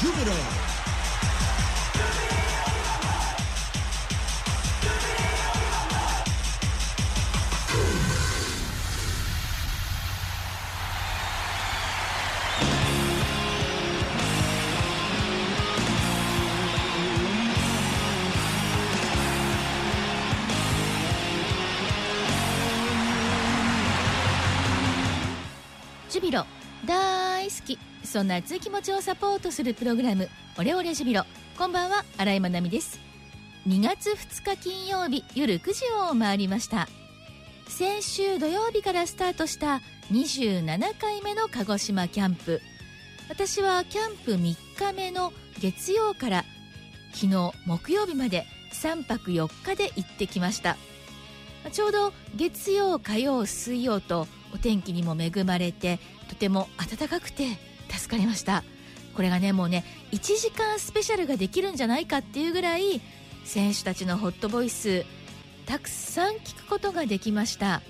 Júbilo. ジュビロ大好き。そんな熱い気持ちをサポートするプログラムオレオレジュビロ。こんばんは新井まなみです。2月2日金曜日夜9時を回りました。先週土曜日からスタートした27回目の鹿児島キャンプ。私はキャンプ3日目の月曜から昨日木曜日まで3泊4日で行ってきました。ちょうど月曜火曜水曜とお天気にも恵まれてとても暖かくて助かりました。これがねもうね1時間スペシャルができるんじゃないかっていうぐらい選手たちのホットボイスたくさん聞くことができました。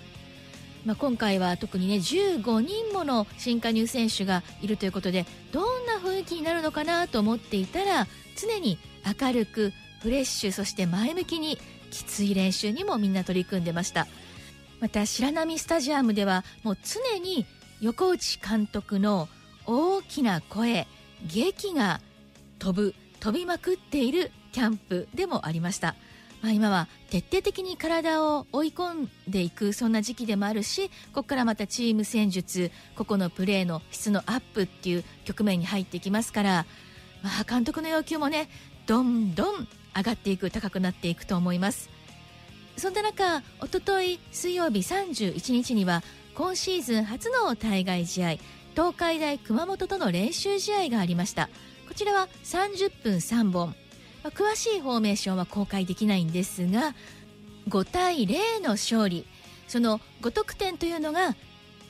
まあ、今回は特にね15人もの新加入選手がいるということでどんな雰囲気になるのかなと思っていたら常に明るくフレッシュそして前向きにきつい練習にもみんな取り組んでました。また白波スタジアムではもう常に横内監督の大きな声劇が飛ぶ飛びまくっているキャンプでもありました、まあ、今は徹底的に体を追い込んでいくそんな時期でもあるしここからまたチーム戦術個々のプレーの質のアップっていう局面に入っていきますから、まあ、監督の要求もねどんどん上がっていく高くなっていくと思います。そんな中おととい水曜日31日には今シーズン初の対外試合東海大熊本との練習試合がありました。こちらは30分3本、まあ、詳しいフォーメーションは公開できないんですが5対0の勝利。その5得点というのが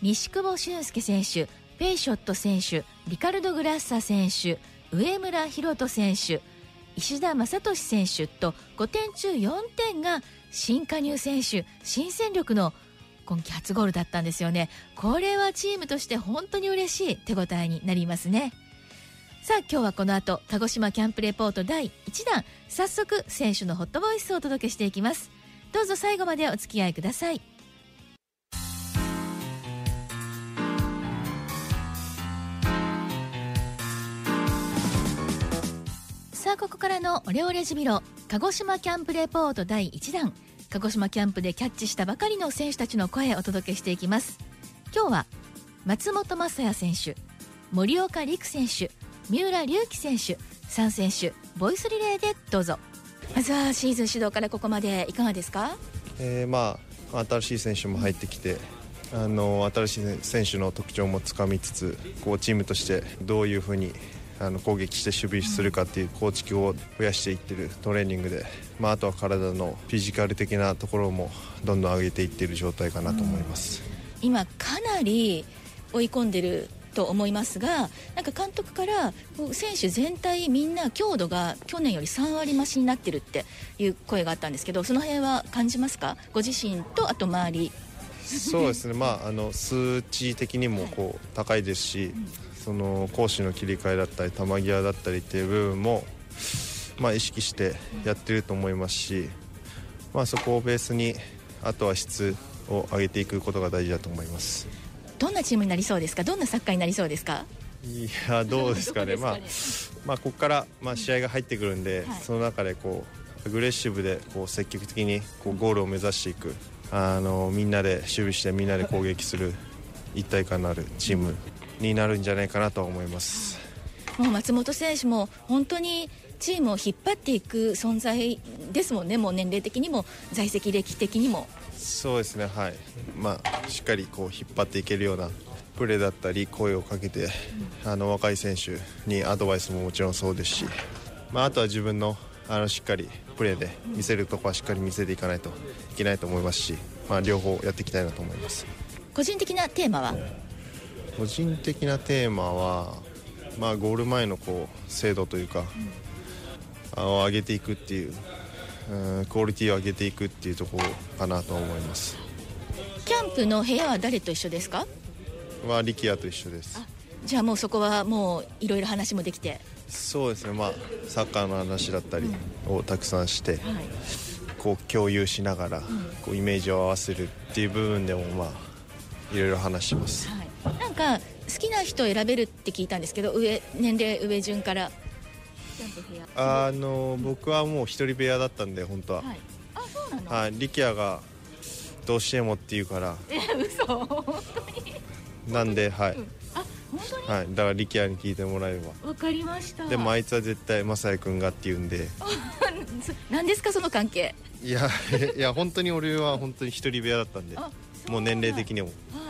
西久保俊介選手ペイショット選手リカルド・グラッサ選手上村宏斗選手石田正俊選手と5点中4点が新加入選手新戦力の今季初ゴールだったんですよね。これはチームとして本当に嬉しい手応えになりますね。さあ今日はこの後鹿児島キャンプレポート第1弾。早速選手のホットボイスをお届けしていきます。どうぞ最後までお付き合いください。さあここからのオレオレジビロ鹿児島キャンプレポート第1弾。鹿児島キャンプでキャッチしたばかりの選手たちの声をお届けしていきます。今日は松本雅也選手森岡陸選手三浦龍輝選手3選手ボイスリレーでどうぞ。まずはシーズン始動からここまでいかがですか？えーまあ、新しい選手も入ってきてあの新しい選手の特徴もつかみつつこうチームとしてどういうふうにあの攻撃して守備するかっていう構築を増やしていってるトレーニングで、まあ、あとは体のフィジカル的なところもどんどん上げていっている状態かなと思います、今かなり追い込んでると思いますがなんか監督から選手全体みんな強度が去年より3割増しになってるっていう声があったんですけどその辺は感じますか？ご自身とあと周り。そうですね、まあ、あの数値的にもこう高いですし、その攻守の切り替えだったり球際だったりっていう部分も、まあ、意識してやってると思いますし、まあ、そこをベースにあとは質を上げていくことが大事だと思います。どんなチームになりそうですか？どんなサッカーになりそうですか？いやどうですかね。どこまあまあ、ここから、まあ、試合が入ってくるんで、はい。その中でこうアグレッシブでこう積極的にこうゴールを目指していくあのみんなで守備してみんなで攻撃する一体感のあるチームになるんじゃないかなとは思います。もう松本選手も本当にチームを引っ張っていく存在ですもんね。もう年齢的にも在籍歴的にも。そうですねはい、まあ、しっかりこう引っ張っていけるようなプレーだったり声をかけて、あの若い選手にアドバイスももちろんそうですし、まあ、あとは自分のあのしっかりプレーで見せるところはしっかり見せていかないといけないと思いますし、まあ、両方やっていきたいなと思います。個人的なテーマは？個人的なテーマは、まあ、ゴール前のこう精度というか、あの上げていくっていううんクオリティを上げていくっていうところかなと思います。キャンプの部屋は誰と一緒ですか？は力也と一緒です。じゃあもうそこはもういろいろ話もできて。そうですね。まあサッカーの話だったりをたくさんして、はい。こう共有しながら、こうイメージを合わせるっていう部分でもまあいろいろ話します。はい、なんか好きな人を選べるって聞いたんですけど上年齢上順から。あの僕はもう一人部屋だったんで本当は、はい。あそうなの、はい、力也がどうしてもって言うから。え嘘。本なんではい、あ本当に？はい、だから力也に聞いてもらえば。わかりました。でもあいつは絶対雅也君がって言うんで。何ですかその関係？いやいや本当に俺は本当に一人部屋だったんで。あもう年齢的にも。はい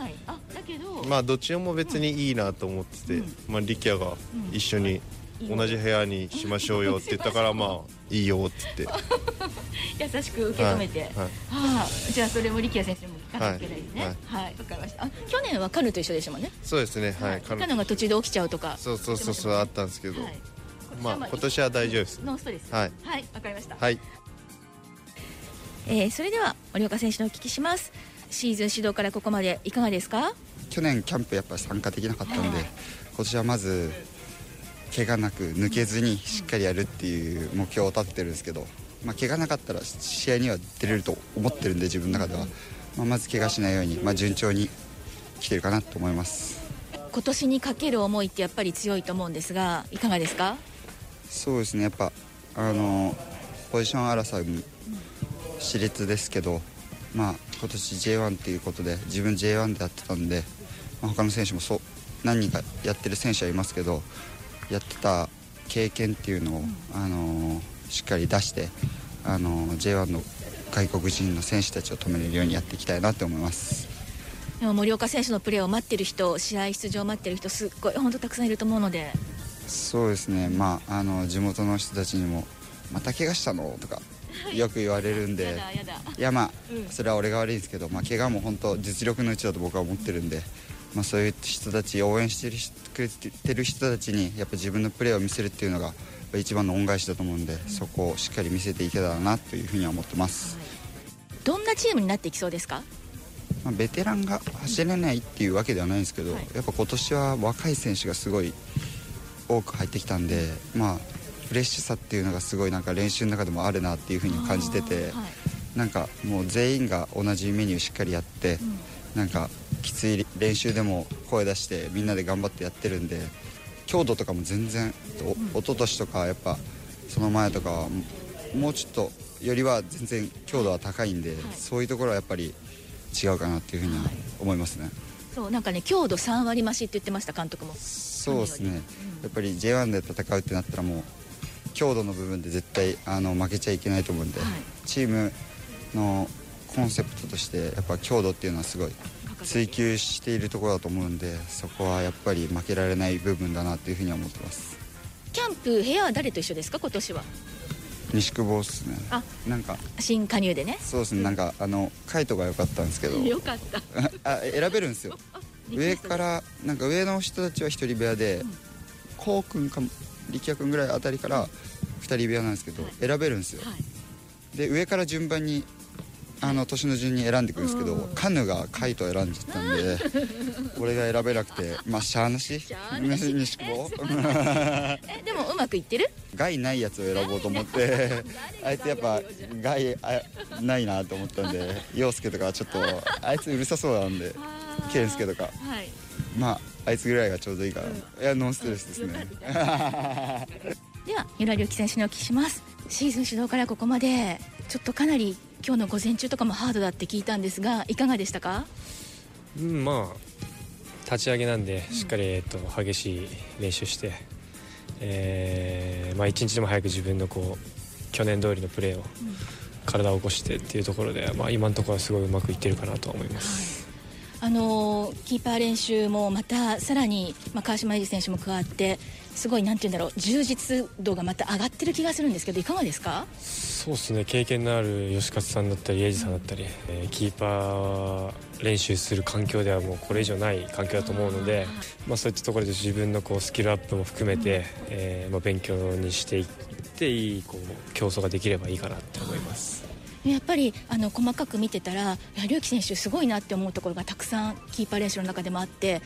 まあどっちも別にいいなと思ってて、うん。まあ力也が一緒に同じ部屋にしましょうよって言ったからまあいいよって言って。優しく受け止めて、はい。はい。はあ、じゃあそれも力也先生も聞かなきゃいけないですねはい。はい。わ、かりました。あ去年はカヌーと一緒でしたもんね。そうですね。はい、カヌー。が途中で起きちゃうとか。そうそうそうそうあったんですけど、はい。まあ今年は大丈夫です。ノーストレス。はい。はい。わかりました、はい。えーそれでは森岡選手のお聞きします。シーズン始動からここまでいかがですか？去年キャンプやっぱり参加できなかったんで、はい今年はまず怪我なく抜けずにしっかりやるっていう目標を立ててるんですけど、まあ、怪我なかったら試合には出れると思ってるんで自分の中では、まあ、まず怪我しないように、まあ、順調に来てるかなと思います。今年にかける思いってやっぱり強いと思うんですがいかがですか？そうですね。やっぱあのポジション争いも熾烈ですけど、まあ、今年 J1 っていうことで自分 J1 でやってたんで、まあ、他の選手もそう何人かやってる選手はいますけどやってた経験っていうのを、あのしっかり出して、あの J1 の外国人の選手たちを止めれるようにやっていきたいなと思います。森岡選手のプレーを待ってる人試合出場を待ってる人すっごい本当たくさんいると思うので。そうですね、まあ、あの地元の人たちにも「また怪我したの?」とかよく言われるんで。やだやだ。いやまあ、うん。それは俺が悪いんですけど、まあ、怪我も本当実力のうちだと僕は思ってるんで、まあ、そういう人たち応援してる人くれてる人たちにやっぱ自分のプレーを見せるっていうのが一番の恩返しだと思うんで、そこをしっかり見せていけたらなというふうには思ってます、どんなチームになっていきそうですか？まあ、ベテランが走れないっていうわけではないんですけど、はい。やっぱ今年は若い選手がすごい多く入ってきたんで、まあ、フレッシュさっていうのがすごいなんか練習の中でもあるなっていうふうに感じてて。はい。なんかもう全員が同じメニューしっかりやって、なんかきつい練習でも声出してみんなで頑張ってやってるんで強度とかも全然お一昨年とかやっぱその前とかはもうちょっとよりは全然強度は高いんで、そういうところはやっぱり違うかなっていうふうには思いますね。そうなんかね強度3割増しって言ってました監督も。そうですね、やっぱり J1 で戦うってなったらもう強度の部分で絶対あの負けちゃいけないと思うんで、はい。チームのコンセプトとしてやっぱ強度っていうのはすごい追求しているところだと思うんでそこはやっぱり負けられない部分だなというふうには思ってます。キャンプ部屋は誰と一緒ですか？今年は。西久保っすね。あなんか新加入でね。そうですね。なんかあのカイトが良かったんですけど。よかった。あ選べるんですよ。上からなんか上の人たちは一人部屋でこうくんか力也くんぐらいあたりから二人部屋なんですけど、はい。選べるんですよ。はい。で上から順番にあの年の順に選んでいくんですけど、うん。カヌがカイト選んじゃったんで俺が選べなくてまあしゃあなし。西久保えでもうまくいってる？害ないやつを選ぼうと思って あいつやっぱ害あないなと思ったんで陽介とかはちょっとあいつうるさそうなんで健介とか。はい。まああいつぐらいがちょうどいいから、いやノンストレスですね。では三浦龍樹選手にお聞きします。シーズン始動からここまで。ちょっとかなり今日の午前中とかもハードだって聞いたんですがいかがでしたか？うんまあ立ち上げなんでしっかり、えっと、激しい練習して、えーまあ、一日でも早く自分のこう去年通りのプレーを体を起こしてっていうところで、まあ、今のところはすごいうまくいってるかなとは思います。あのーキーパー練習もまたさらに、まあ、川島英二選手も加わってすごいなんて言うんだろう充実度がまた上がってる気がするんですけどいかがですか？そうですね。経験のある吉勝さんだったり英二さんだったり、えーキーパー練習する環境ではもうこれ以上ない環境だと思うので、まあ、そういったところで自分のこうスキルアップも含めて、えーまあ、勉強にしていっていいこう競争ができればいいかなって思います。やっぱりあの細かく見てたら龍樹選手すごいなって思うところがたくさんキーパー練習の中でもあって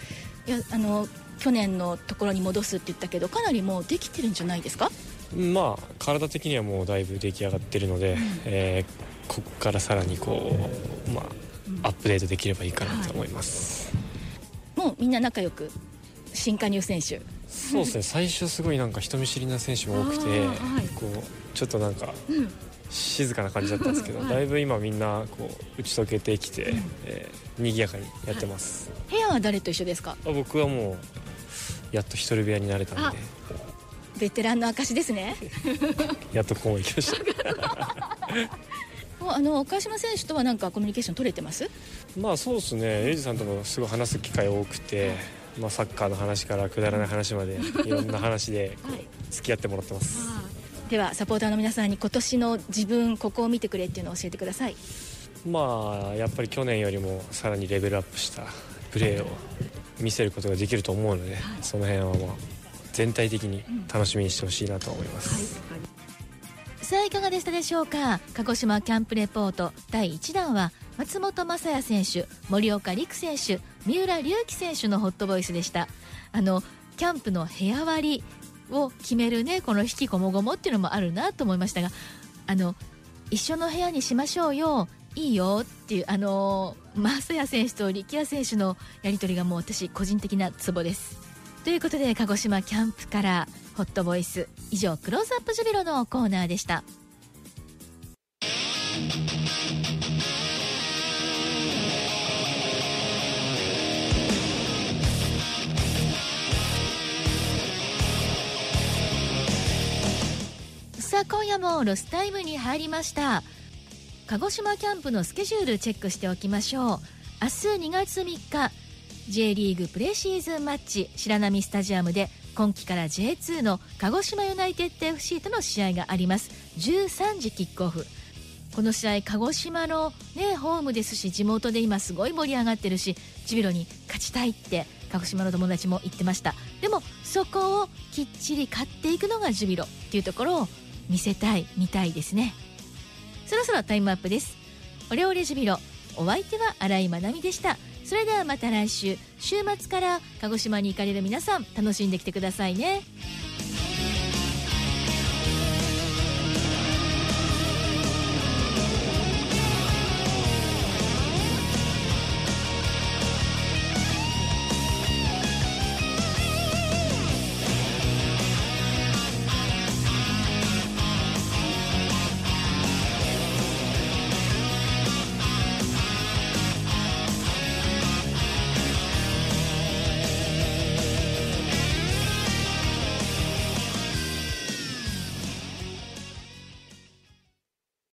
いやあの去年のところに戻すって言ったけどかなりもうできてるんじゃないですか？まあ体的にはもうだいぶ出来上がってるので、うん、えー、ここからさらにこう、まあ、アップデートできればいいかなと思います、はい、もうみんな仲良く新加入選手。そうですね。最初すごいなんか人見知りな選手も多くて、はい、こうちょっとなんか、うん静かな感じだったんですけど、はい、だいぶ今みんなこう打ち解けてきて、うん、えー、賑やかにやってます、はい、部屋は誰と一緒ですか？僕はもうやっと一人部屋になれたんで。ベテランの証ですね。やっとここまで来ました。あの岡島選手とは何かコミュニケーション取れてます？まあそうですね。エイジさんともすごい話す機会多くて、まあ、サッカーの話からくだらない話まで いろんな話で付き合ってもらってます、ではサポーターの皆さんに今年の自分ここを見てくれっていうのを教えてください。まあやっぱり去年よりもさらにレベルアップしたプレーを見せることができると思うので、はい、その辺はまあ全体的に楽しみにしてほしいなと思います、うんはい、さあいかがでしたでしょうか？鹿児島キャンプレポート第1弾は松本雅也選手森岡陸選手三浦龍輝選手のホットボイスでした。あのキャンプの部屋割りを決めるねこの引きこもごもっていうのもあるなと思いましたがあの一緒の部屋にしましょうよいいよっていうあの増谷選手と力也選手のやり取りがもう私個人的なツボです。ということで鹿児島キャンプからホットボイス以上クローズアップジュビロのコーナーでした。さあ今夜もロスタイムに入りました。鹿児島キャンプのスケジュールチェックしておきましょう。明日2月3日 J リーグプレシーズンマッチ。白波スタジアムで今季から J2 の鹿児島ユナイテッド FC との試合があります。13時キックオフ。この試合鹿児島のねホームですし地元で今すごい盛り上がってるしジビロに勝ちたいって鹿児島の友達も言ってました。でもそこをきっちり勝っていくのがジュビロっていうところを見せたい見たいですね。そろそろタイムアップです。オレオレジュビロ。お相手は新井まなみでした。それではまた来週。週末から鹿児島に行かれる皆さん楽しんできてくださいね。